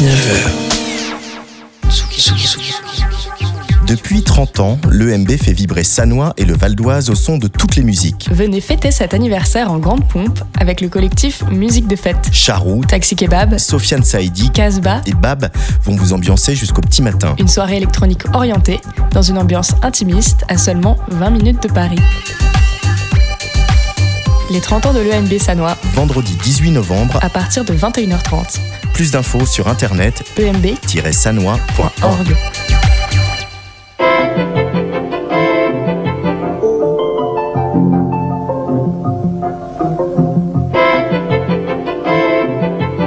Il est 19h. Depuis 30 ans, l'EMB fait vibrer Sanois et le Val d'Oise au son de toutes les musiques. Venez fêter cet anniversaire en grande pompe avec le collectif Musique de Fête. Charou, Taxi Kebab, Sofiane Saïdi Casbah, et Bab vont vous ambiancer jusqu'au petit matin. une soirée électronique orientée dans une ambiance intimiste à seulement 20 minutes de Paris. Les 30 ans de l'EMB Sanois Vendredi 18 novembre, à partir de 21h30. Plus d'infos sur internet emb.org. sanois.org.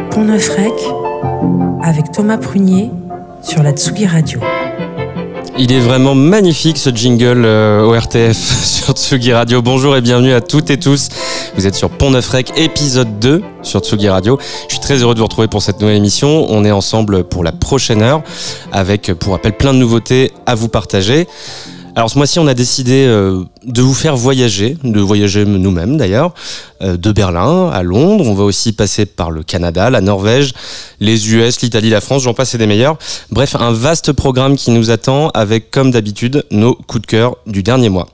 Pont-Neuf-Rec avec Thomas Prunier sur la Tsugi Radio. Il est vraiment magnifique ce jingle euh, au RTF sur Tsugi Radio. Bonjour et bienvenue à toutes et tous. Vous êtes sur Pont Neuf Rec, épisode 2 sur Tsugi Radio. Je suis très heureux de vous retrouver pour cette nouvelle émission. On est ensemble pour la prochaine heure avec, pour rappel, plein de nouveautés à vous partager. Alors ce mois-ci, on a décidé euh, de vous faire voyager, de voyager nous-mêmes d'ailleurs, euh, de Berlin à Londres. On va aussi passer par le Canada, la Norvège, les US, l'Italie, la France, j'en passe et des meilleurs. Bref, un vaste programme qui nous attend avec, comme d'habitude, nos coups de cœur du dernier mois.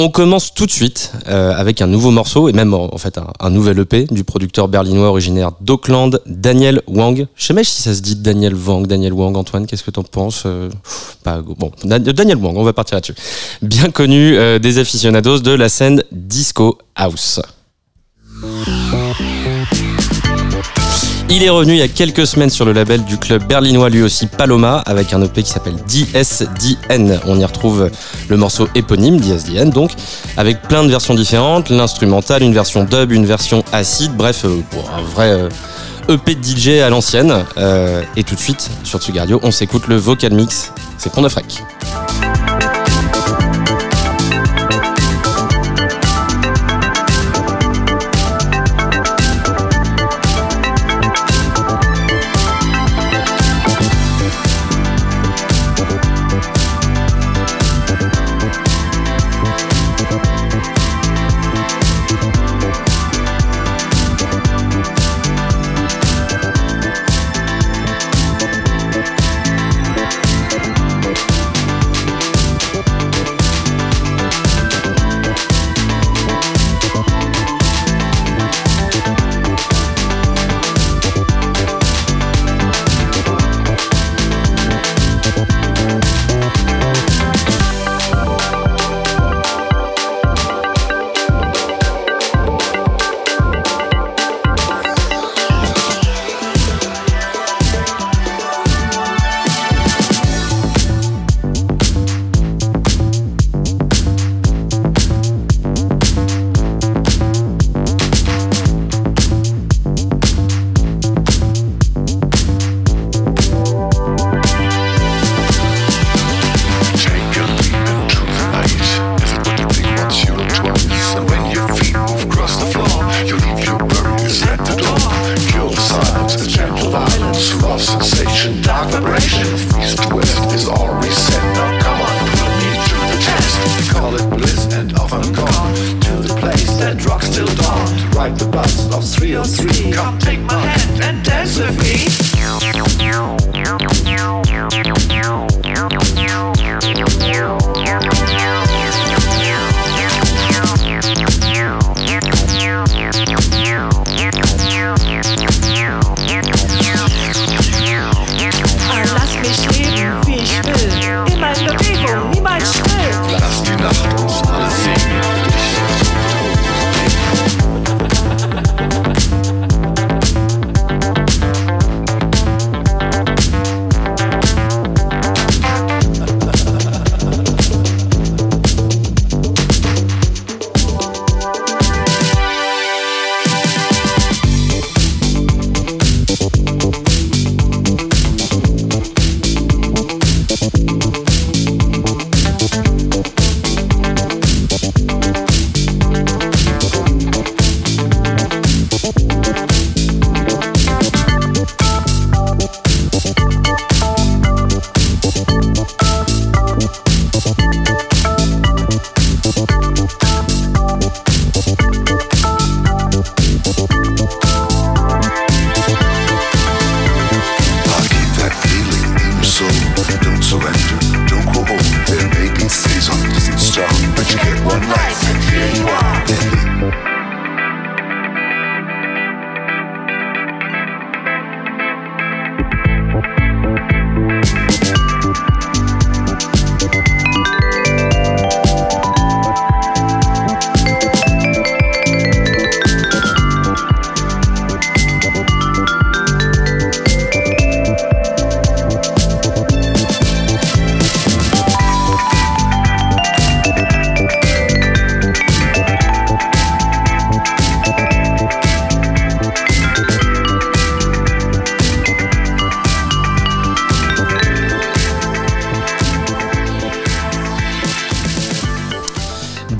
On commence tout de suite euh, avec un nouveau morceau et même en, fait un, nouvel EP du producteur berlinois originaire d'Auckland, Daniel Wang. Je sais même si ça se dit Daniel Wang, Daniel Wang. Antoine, qu'est-ce que t'en penses Euh, bon, Dan- Daniel Wang. On va partir là-dessus. Bien connu euh, des aficionados de la scène disco house. Il est revenu il y a quelques semaines sur le label du club berlinois lui aussi Paloma avec un EP qui s'appelle DSDN. On y retrouve le morceau éponyme DSDN donc avec plein de versions différentes, l'instrumental, une version dub, une version acide, bref euh, un vrai euh, EP de DJ à l'ancienne. Euh, et tout de suite sur Tsugardio on s'écoute le vocal mix, c'est Pont de Frec.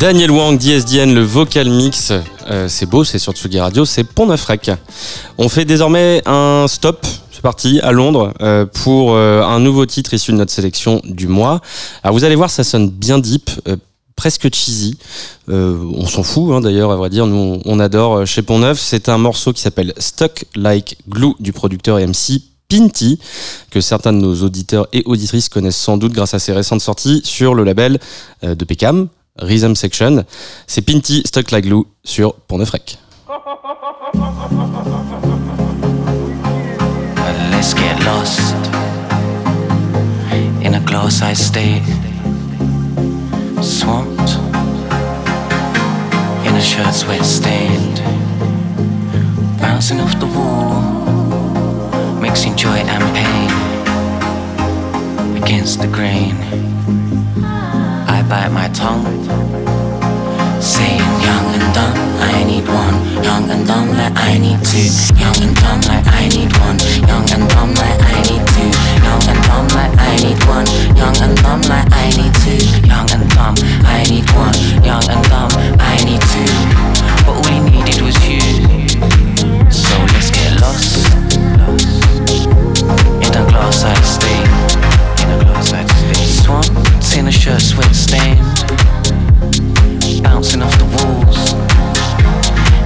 Daniel Wang, DSDN, le vocal mix. Euh, c'est beau, c'est sur Tsugi Radio, c'est Pont Neuf. On fait désormais un stop. C'est parti à Londres euh, pour euh, un nouveau titre issu de notre sélection du mois. Alors vous allez voir, ça sonne bien deep, presque cheesy. On s'en fout hein, d'ailleurs, à vrai dire. Nous, on adore chez Pont Neuf. C'est un morceau qui s'appelle Stuck Like Glue du producteur MC Pinty, que certains de nos auditeurs et auditrices connaissent sans doute grâce à ses récentes sorties sur le label de Peckham, Rhythm Section. C'est Pinty Stuck Like Glue sur Pont Neuf Rec. But let's get lost in a glass-eyed state, swamped in a shirt sweat stained, bouncing off the wall, mixing joy and pain against the grain. Bite my tongue, saying young and dumb, I need one. Young and dumb like I need two. Young and dumb like I need one. Young and dumb like I need two. Young and dumb like I need one. Young and dumb like I need two. Young and dumb, I need one. Young and dumb, I need two. But all he needed was you. So let's get lost in a glass-eyed state. In a glass-eyed state. Swamped in a shirt sweat stained bouncing off the walls,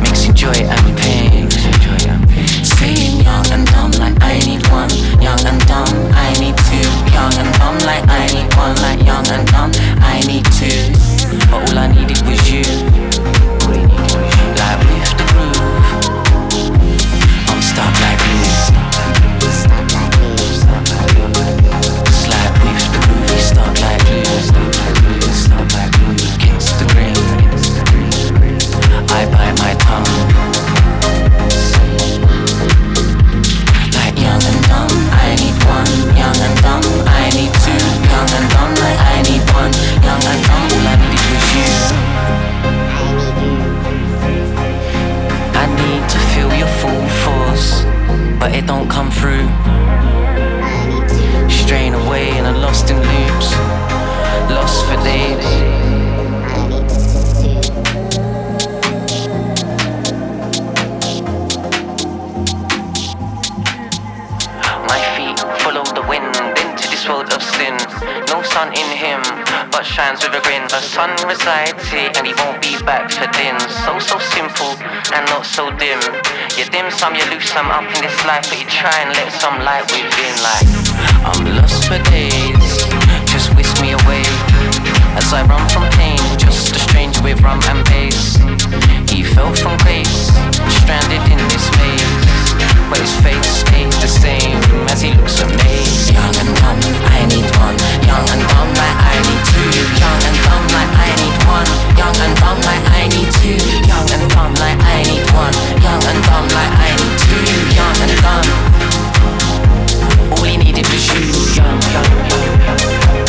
mixing joy and pain. Saying young and dumb like I need one, young and dumb I need two, young and dumb like I need one, like young and dumb I need two. But all I needed was you, some, you lose some up in this life, but you try and let some light within. Like, I'm lost for days, just whisk me away. As I run from pain, just a stranger with rum and bass. He fell from grace, stranded in this. But his face stays the same as he looks amazed. Young and dumb, I need one. Young and dumb, like I need two. Young and dumb, like I need one. Young and dumb, like I need two. Young and dumb, like I need one. Young and dumb, like I need two. Young and dumb. All he needed was you. Young, young, young, young.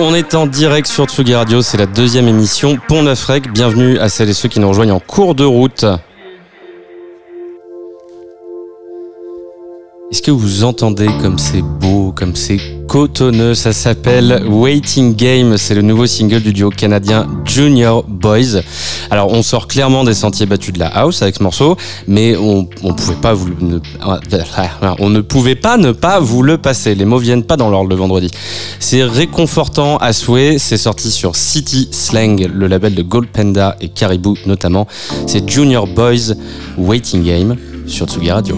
On est en direct sur Tsugi Radio, c'est la deuxième émission Pont Neuf. Bienvenue à celles et ceux qui nous rejoignent en cours de route. Est-ce que vous entendez comme c'est beau, comme c'est cotonneux? Ça s'appelle Waiting Game. C'est le nouveau single du duo canadien Junior Boys. Alors, on sort clairement des sentiers battus de la house avec ce morceau, mais on, ne pouvait pas ne pas vous le passer. Les mots viennent pas dans l'ordre le vendredi. C'est réconfortant à souhait. C'est sorti sur City Slang, le label de Gold Panda et Caribou notamment. C'est Junior Boys Waiting Game sur Tsugi Radio.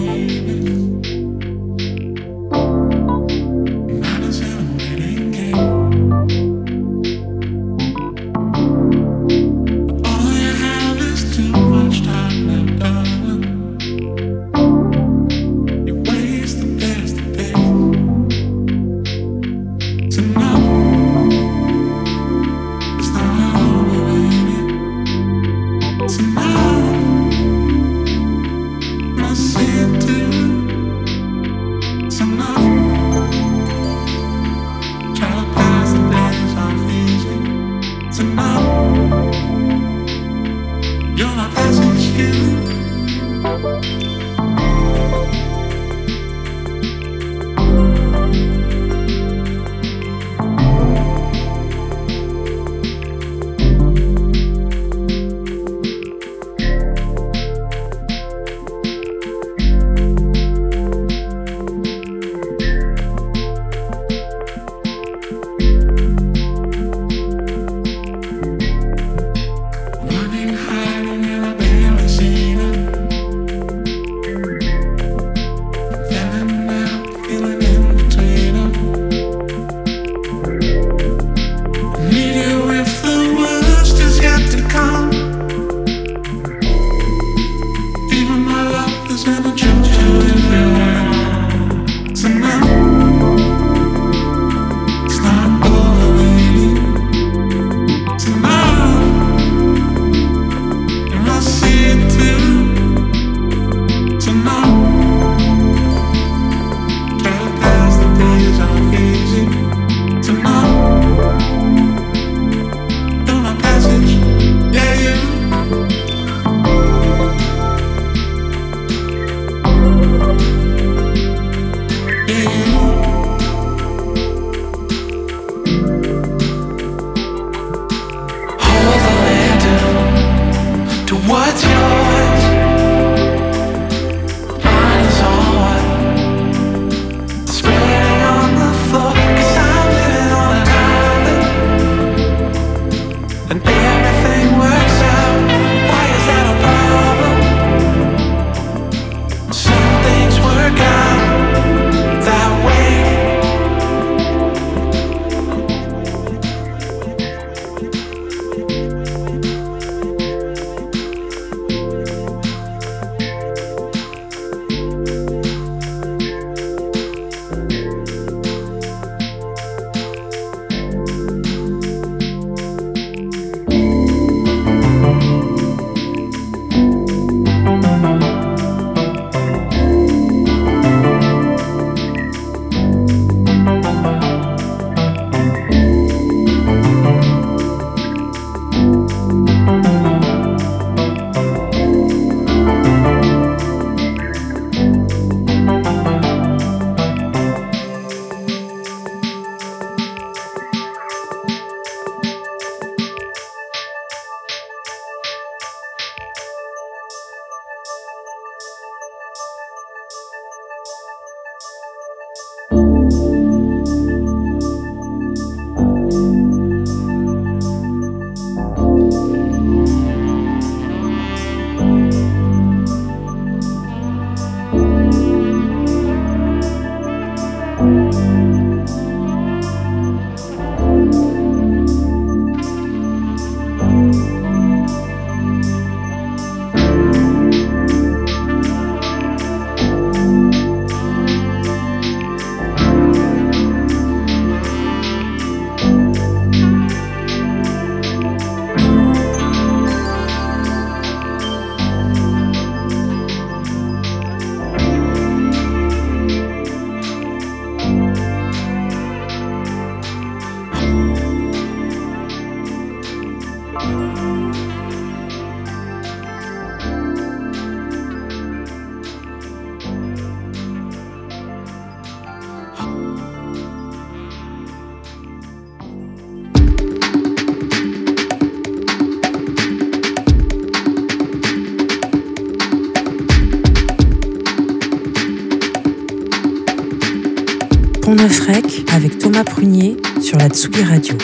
Tsugi Radio.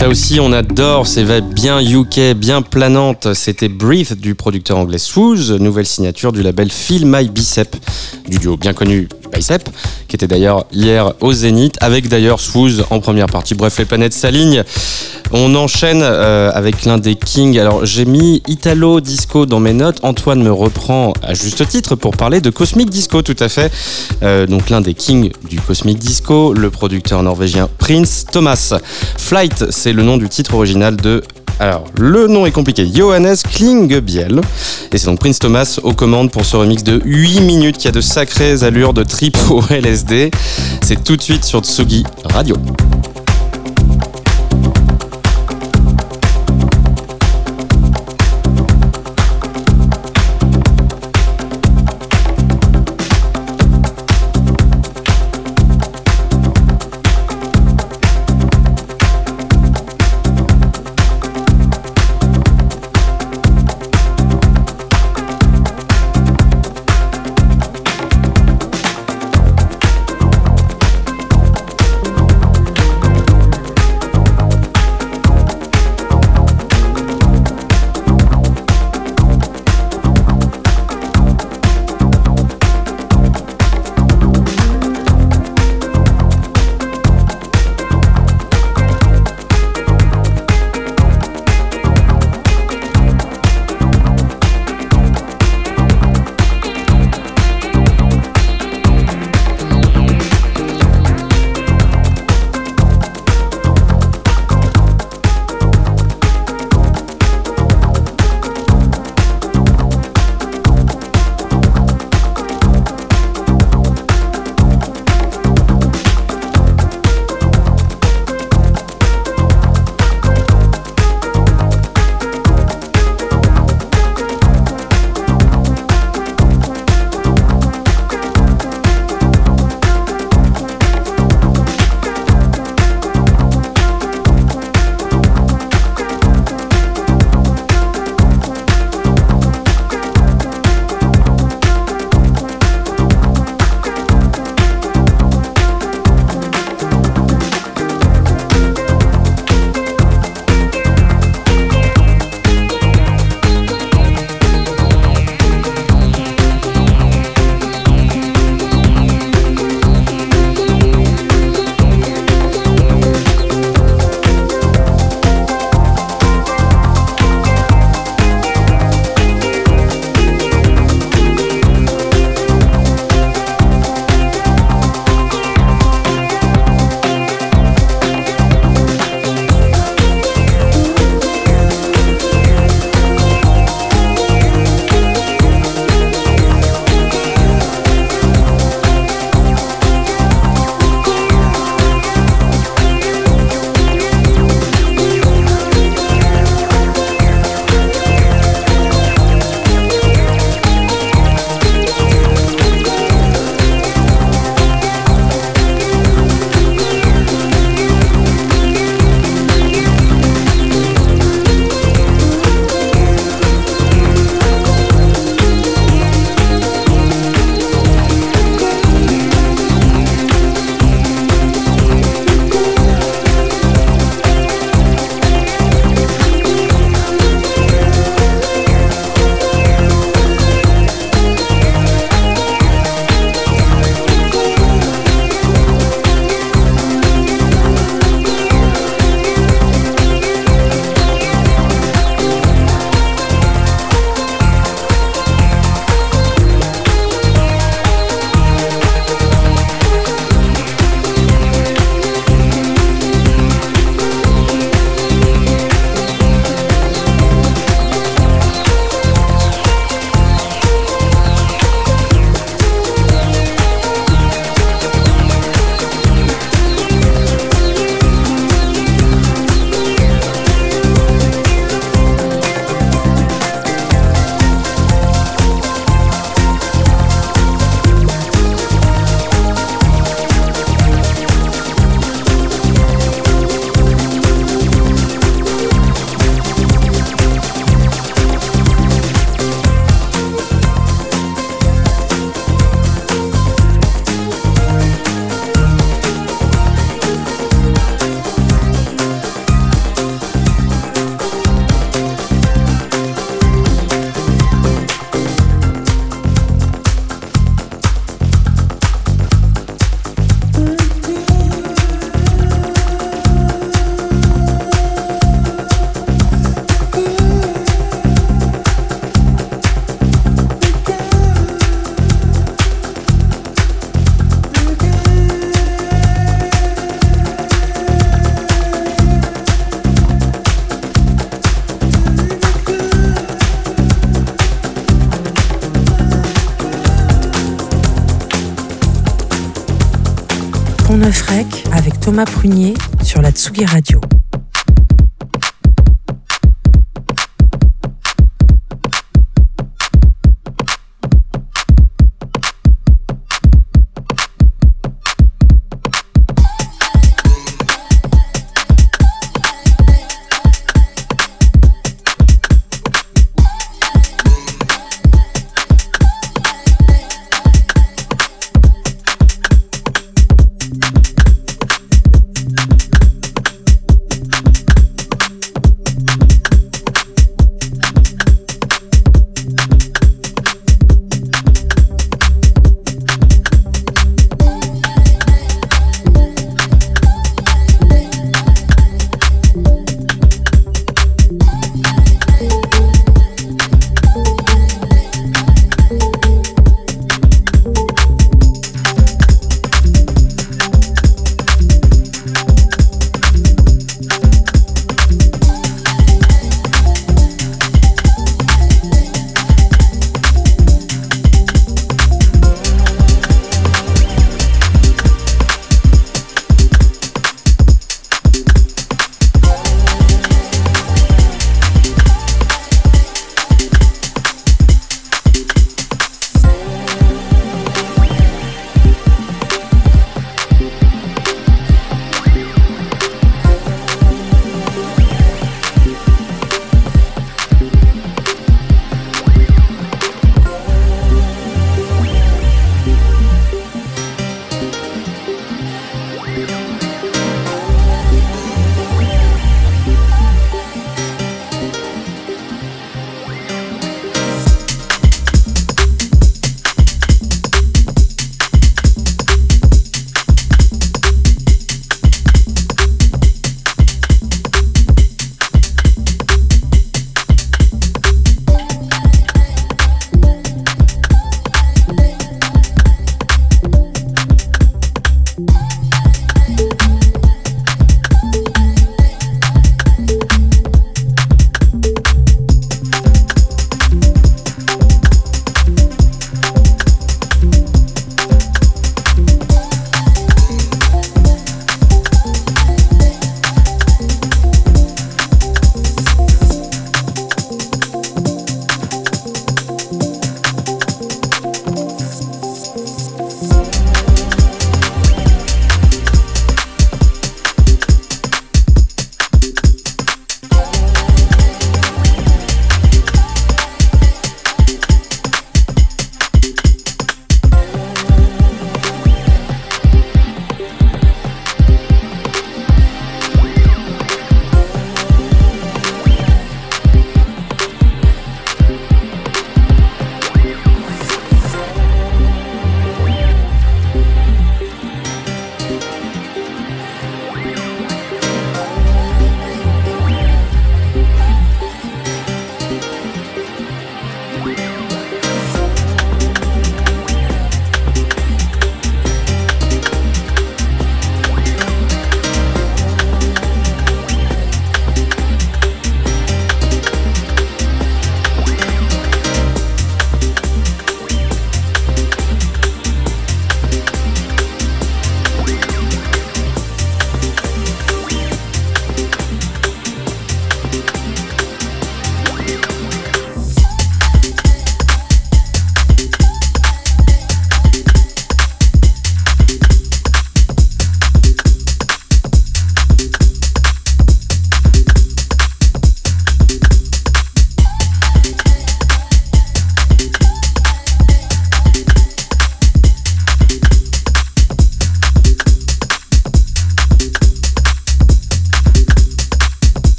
Ça aussi, on adore ces vibes bien UK, bien planantes. C'était Breathe du producteur anglais Swooz, nouvelle signature du label Feel My Bicep, du duo bien connu Bicep, qui était d'ailleurs hier au Zénith, avec d'ailleurs Swooz en première partie. Bref, les planètes s'alignent. On enchaîne euh, avec l'un des kings. Alors, j'ai mis Italo Disco dans mes notes. Antoine me reprend à juste titre pour parler de Cosmic Disco, tout à fait. Euh, donc, l'un des kings du Cosmic Disco, le producteur norvégien Prince Thomas. Flight, c'est le nom du titre original de alors, le nom est compliqué. Johannes Klingebiel. Et c'est donc Prince Thomas aux commandes pour ce remix de 8 minutes qui a de sacrées allures de trip au LSD. C'est tout de suite sur Tsugi Radio. Prunier sur la Tsugi Radio.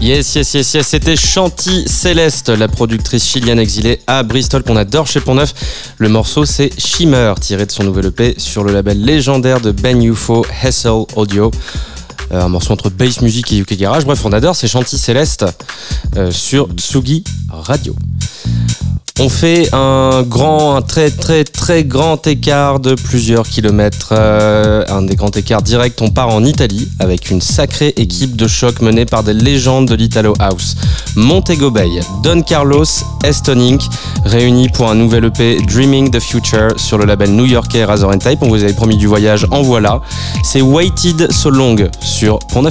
Yes, yes, yes, yes. C'était Chanty Céleste, la productrice chilienne exilée à Bristol qu'on adore chez Pont-Neuf. Le morceau, c'est Shimmer, tiré de son nouvel EP sur le label légendaire de Ben UFO, Hessel Audio. Euh, un morceau entre bass music et UK Garage. Bref, on adore, c'est Chanty Céleste euh, sur Tsugi Radio. On fait un grand, un très très très grand écart de plusieurs kilomètres. Euh, un des grands écarts directs, on part en Italie avec une sacrée équipe de choc menée par des légendes de l'Italo House. Montego Bay, Don Carlos, Eston Inc. réunis pour un nouvel EP Dreaming the Future sur le label new-yorkais Razor Type. On vous avait promis du voyage, en voilà. C'est Waited So Long sur Pont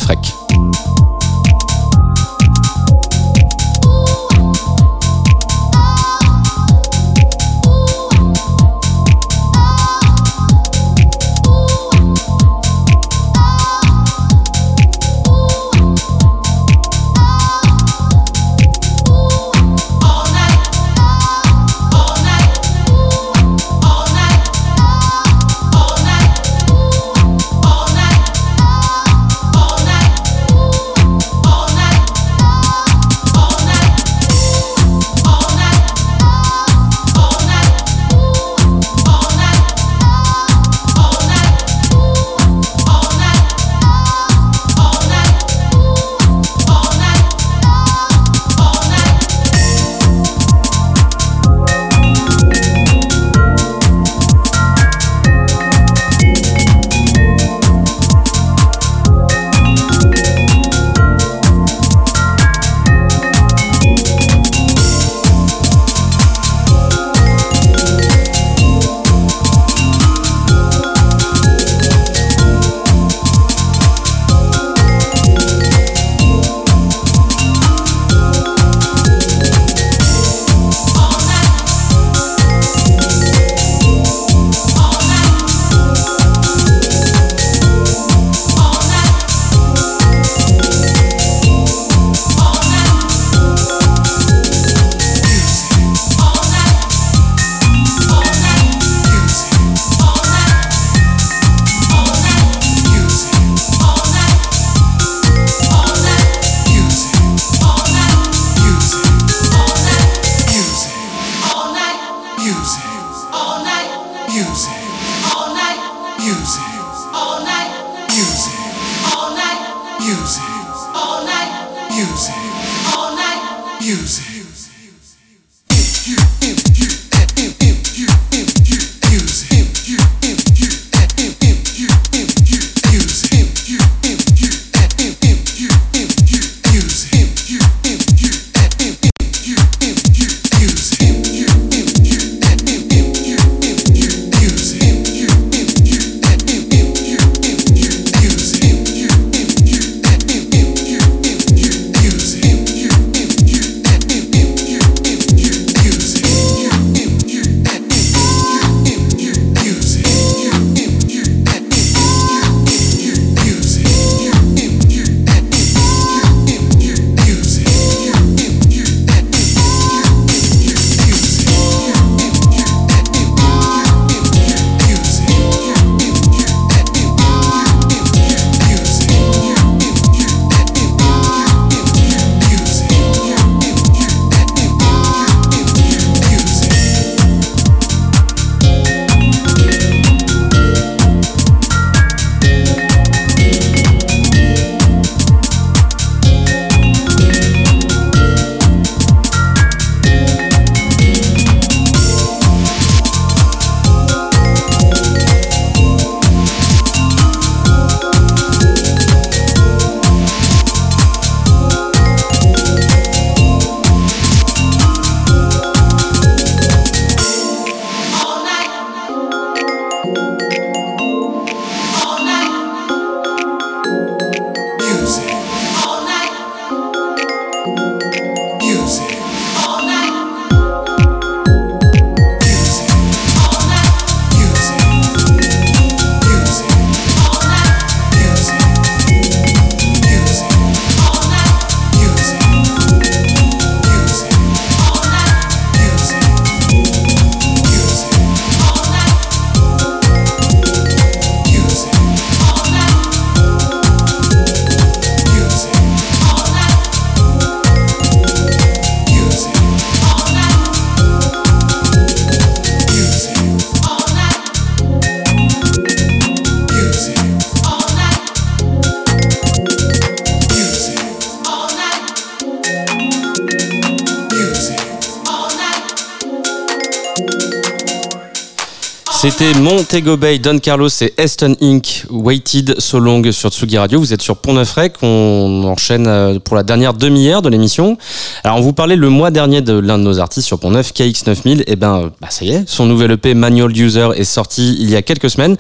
Bay, Don Carlos et Eston Inc. Waited So Long sur Tsugi Radio. Vous êtes sur Pont Neuf Rec. On enchaîne euh, pour la dernière demi-heure de l'émission. Alors, on vous parlait le mois dernier de l'un de nos artistes sur Pont Neuf, KX9000. Et ben, bah, ça y est, son nouvel EP Manual User est sorti il y a quelques semaines.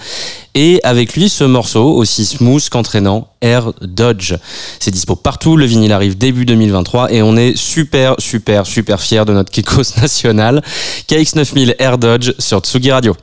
Et avec lui, ce morceau, aussi smooth qu'entraînant, Air Dodge. C'est dispo partout, le vinyle arrive début 2023 et on est super, super, super fiers de notre Kikos national. KX9000 Air Dodge sur Tsugi Radio.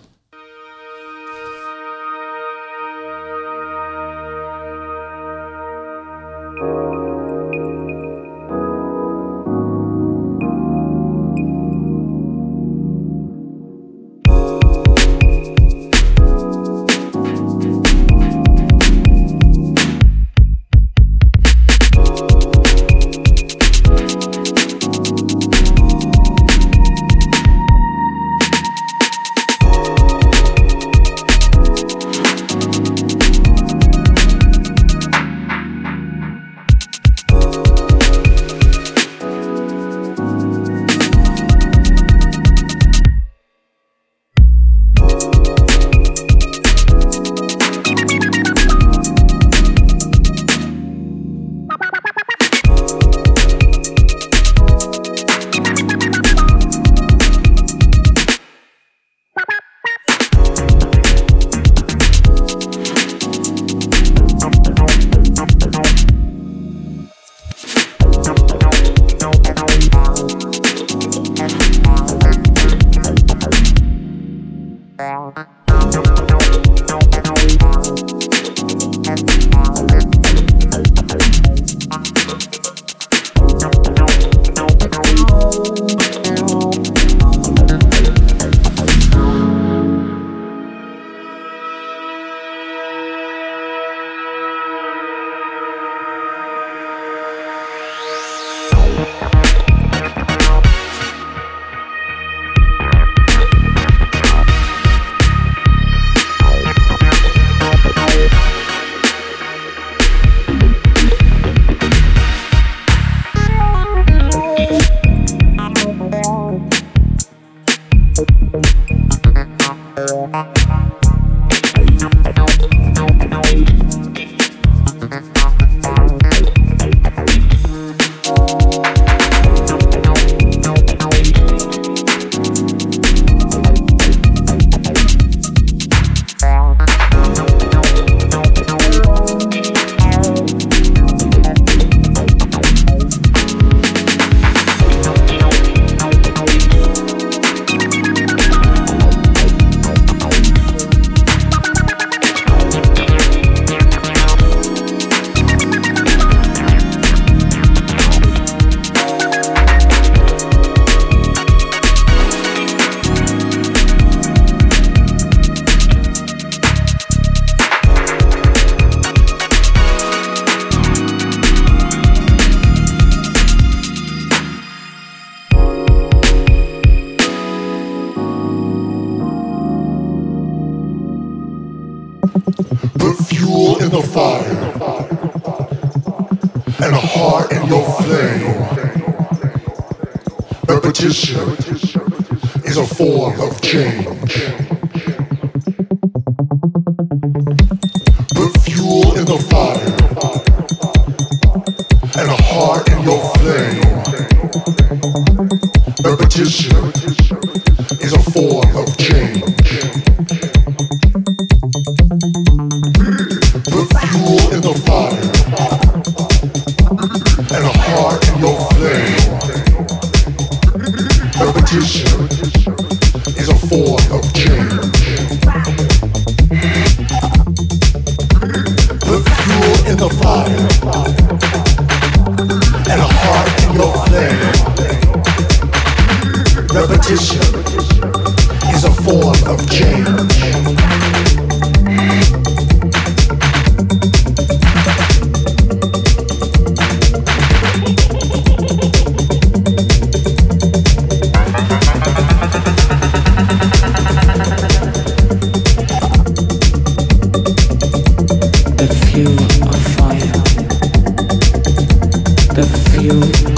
The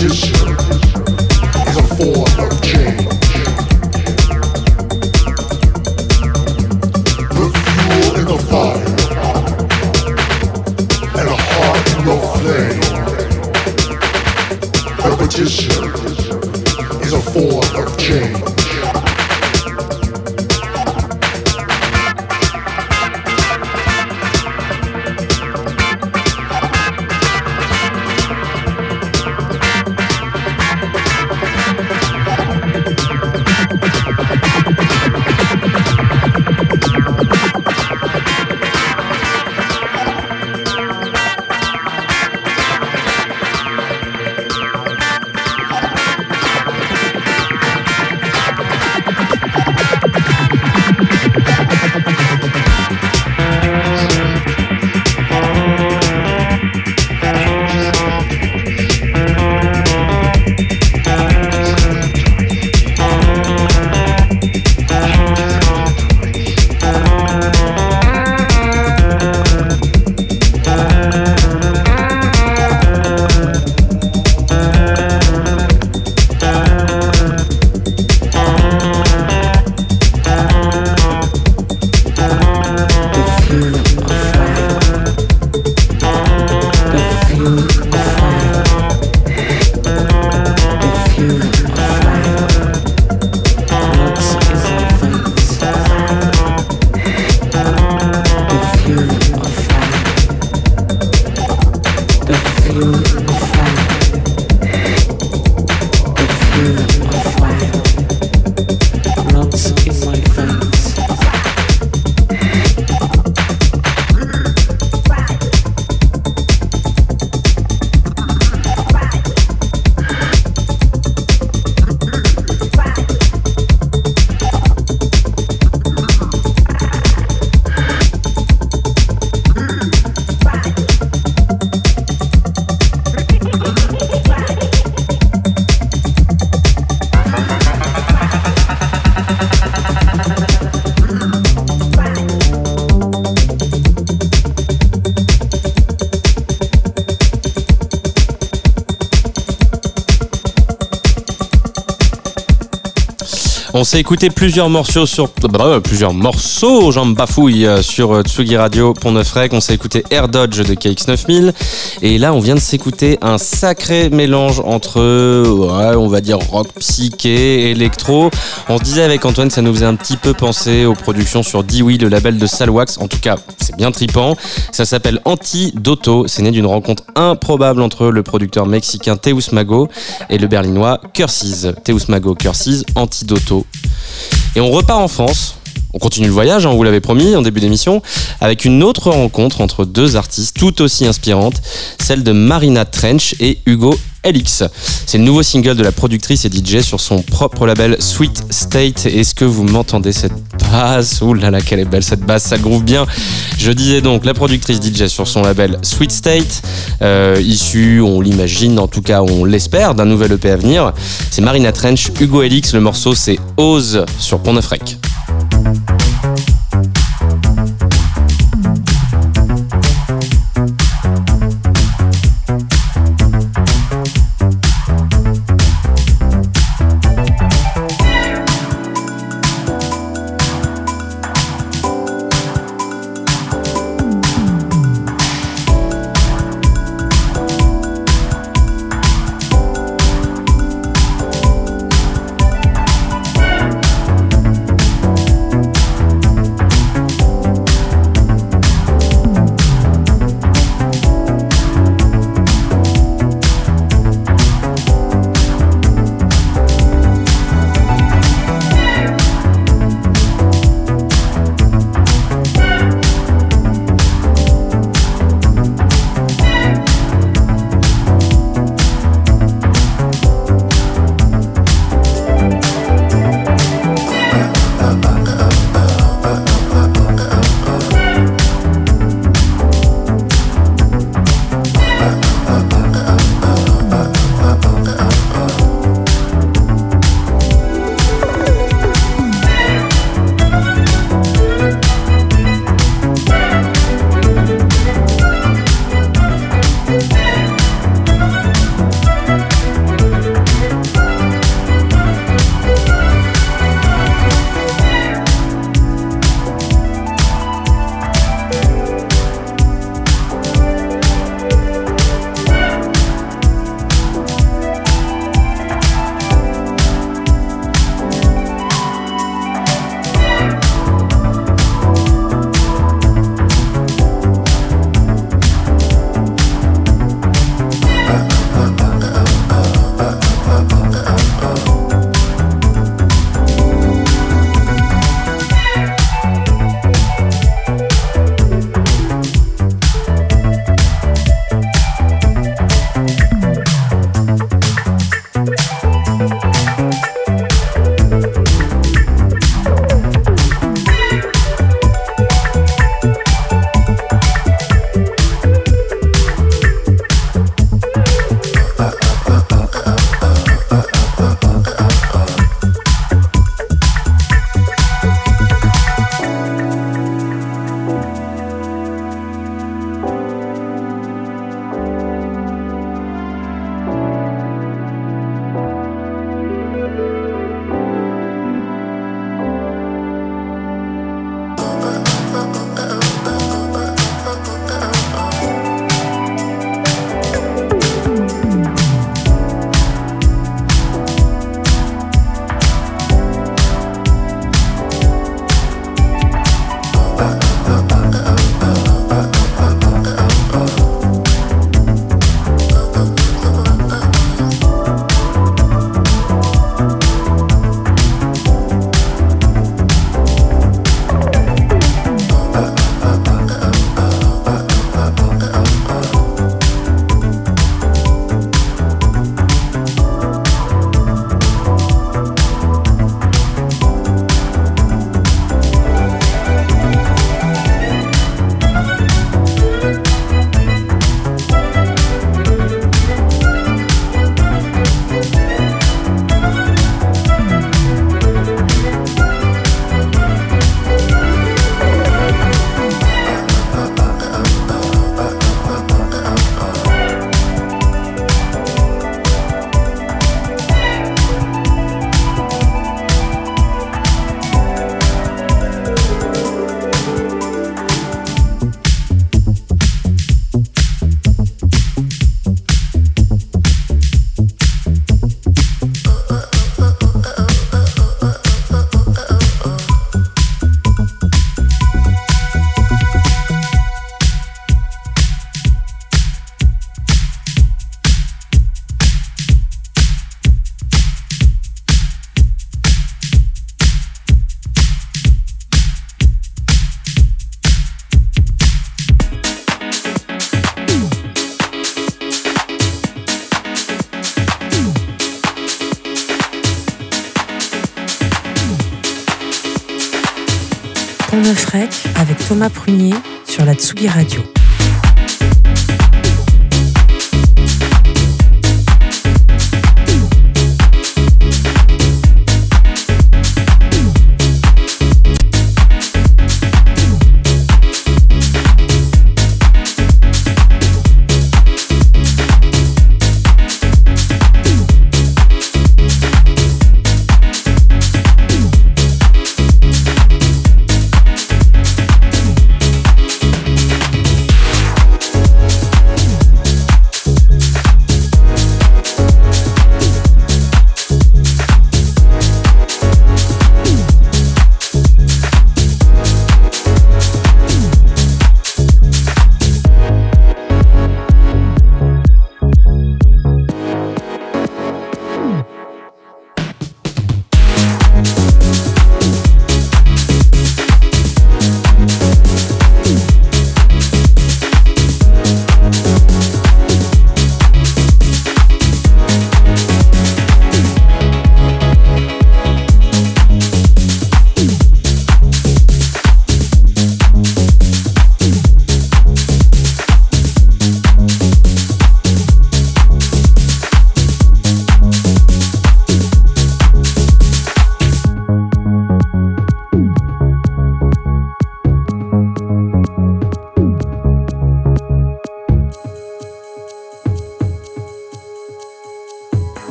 competition. o s'est écouté plusieurs morceaux sur bah, plusieurs morceaux, j'en bafouille euh, sur euh, Tsugi Radio Pont Neuf. On s'est écouté Air Dodge de KX9000 et là on vient de s'écouter un sacré mélange entre on va dire rock psyché, électro. On se disait avec Antoine ça nous faisait un petit peu penser aux productions sur Dewey, le label de Salwax. En tout cas, c'est bien tripant. Ça s'appelle Antidoto. C'est né d'une rencontre improbable entre le producteur mexicain Teus Mago et le berlinois Curses. Teus Mago, Curses, Antidoto. Et on repart en France. On continue le voyage, hein, on vous l'avait promis en début d'émission, avec une autre rencontre entre deux artistes tout aussi inspirantes, celle de Marina Trench et Hugo Elix. C'est le nouveau single de la productrice et DJ sur son propre label Sweet State. Est-ce que vous m'entendez cette basse? Ouh là là, quelle est belle cette basse, ça groove bien. Je disais donc la productrice DJ sur son label Sweet State, euh, issue, on l'imagine, en tout cas on l'espère, d'un nouvel EP à venir. C'est Marina Trench, Hugo Elix, le morceau c'est Ose sur Pont Música Pont Neuf Rec avec Thomas Prunier sur la Tsugi Radio.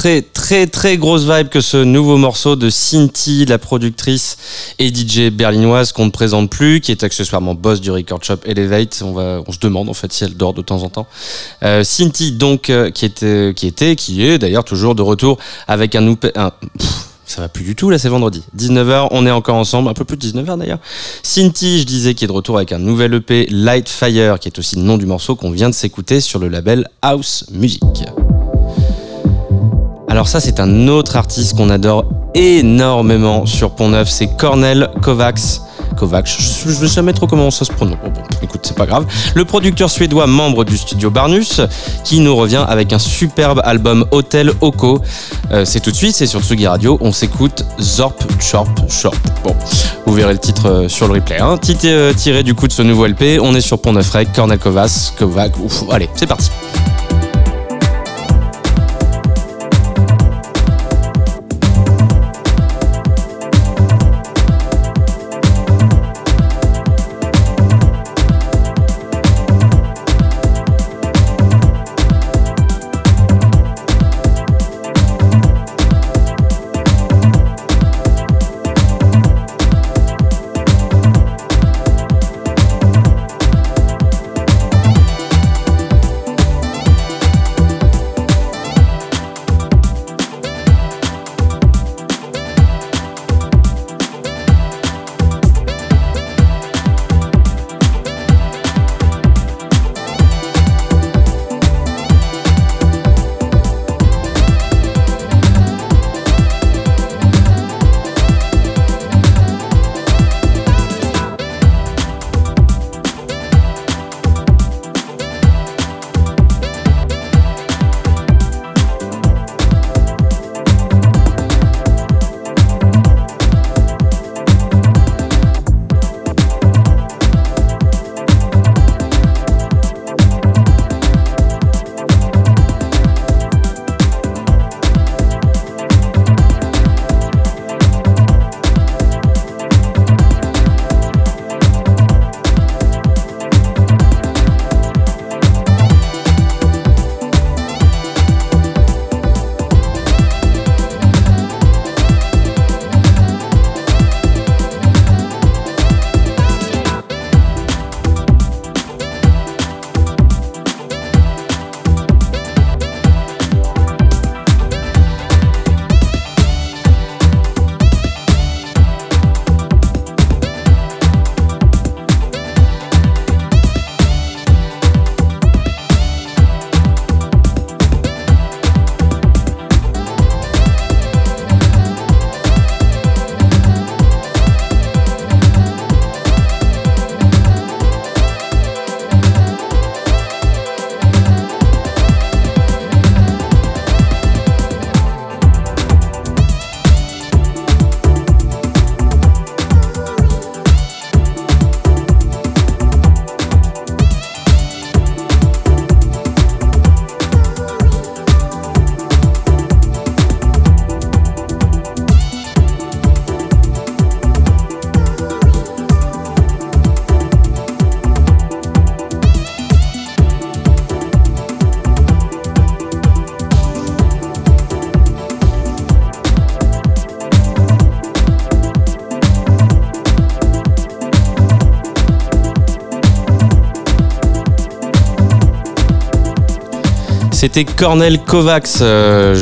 Très très très grosse vibe que ce nouveau morceau de Cinti, la productrice et DJ berlinoise qu'on ne présente plus, qui est accessoirement boss du record shop Elevate. On va, on se demande en fait si elle dort de temps en temps. Euh, Cinti donc euh, qui était, qui était, qui est d'ailleurs toujours de retour avec un, un pff, ça va plus du tout, là c'est vendredi. 19h, on est encore ensemble, un peu plus de 19h d'ailleurs. Cinti, je disais, qui est de retour avec un nouvel EP, Light Fire, qui est aussi le nom du morceau qu'on vient de s'écouter sur le label House Music. Alors ça, c'est un autre artiste qu'on adore énormément sur Pont Neuf, c'est Cornel Kovacs. Kovacs, je ne sais jamais trop comment ça se prononce. Bon, écoute, c'est pas grave. Le producteur suédois, membre du studio Barnus, qui nous revient avec un superbe album Hotel Oko. Euh, c'est tout de suite, c'est sur Tsugi Radio. On s'écoute Zorp Chorp Chorp. Bon, vous verrez le titre euh, sur le replay. Hein. Euh, tiré du coup de ce nouveau LP. On est sur Pont Neuf Rec, Cornel Kovacs, Kovacs. Allez, c'est parti. C'était Cornel Kovacs. euh,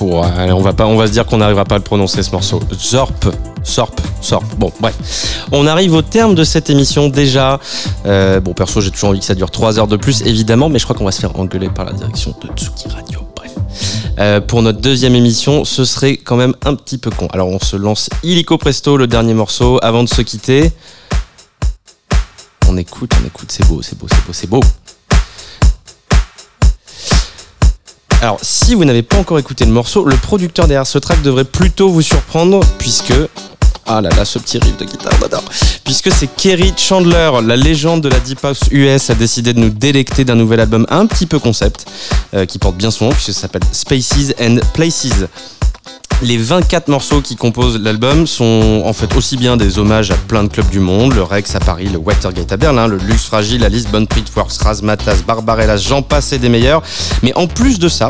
on va pas, on va se dire qu'on n'arrivera pas à le prononcer ce morceau. Zorp, Sorp, Sorp. Bon, bref. On arrive au terme de cette émission déjà. Euh, bon, perso, j'ai toujours envie que ça dure 3 heures de plus, évidemment, mais je crois qu'on va se faire engueuler par la direction de Tsuki Radio. Bref. Euh, pour notre deuxième émission, ce serait quand même un petit peu con. Alors, on se lance illico presto, le dernier morceau, avant de se quitter. On écoute, on écoute, c'est beau, c'est beau, c'est beau, c'est beau. Alors, si vous n'avez pas encore écouté le morceau, le producteur derrière ce track devrait plutôt vous surprendre, puisque. Ah là là, ce petit riff de guitare, j'adore. Puisque c'est Kerry Chandler, la légende de la Deep House US, a décidé de nous délecter d'un nouvel album un petit peu concept, euh, qui porte bien son nom, puisque ça s'appelle Spaces and Places. Les 24 morceaux qui composent l'album sont en fait aussi bien des hommages à plein de clubs du monde, le Rex à Paris, le Watergate à Berlin, le Luxe Fragile à Lisbonne, Pitworks, Razmatas, Barbarella, j'en passe et des meilleurs. Mais en plus de ça,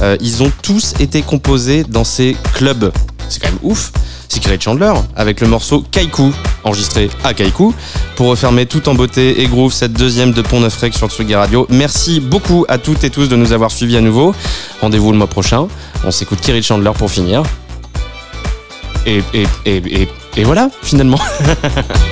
euh, ils ont tous été composés dans ces clubs. C'est quand même ouf. Kerry Chandler avec le morceau Kaiku, enregistré à Kaiku, pour refermer tout en beauté et groove cette deuxième de Pont Neuf sur Tsugi Radio. Merci beaucoup à toutes et tous de nous avoir suivis à nouveau. Rendez-vous le mois prochain. On s'écoute Kerry Chandler pour finir. Et, et voilà, finalement.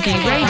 Sugi Radio.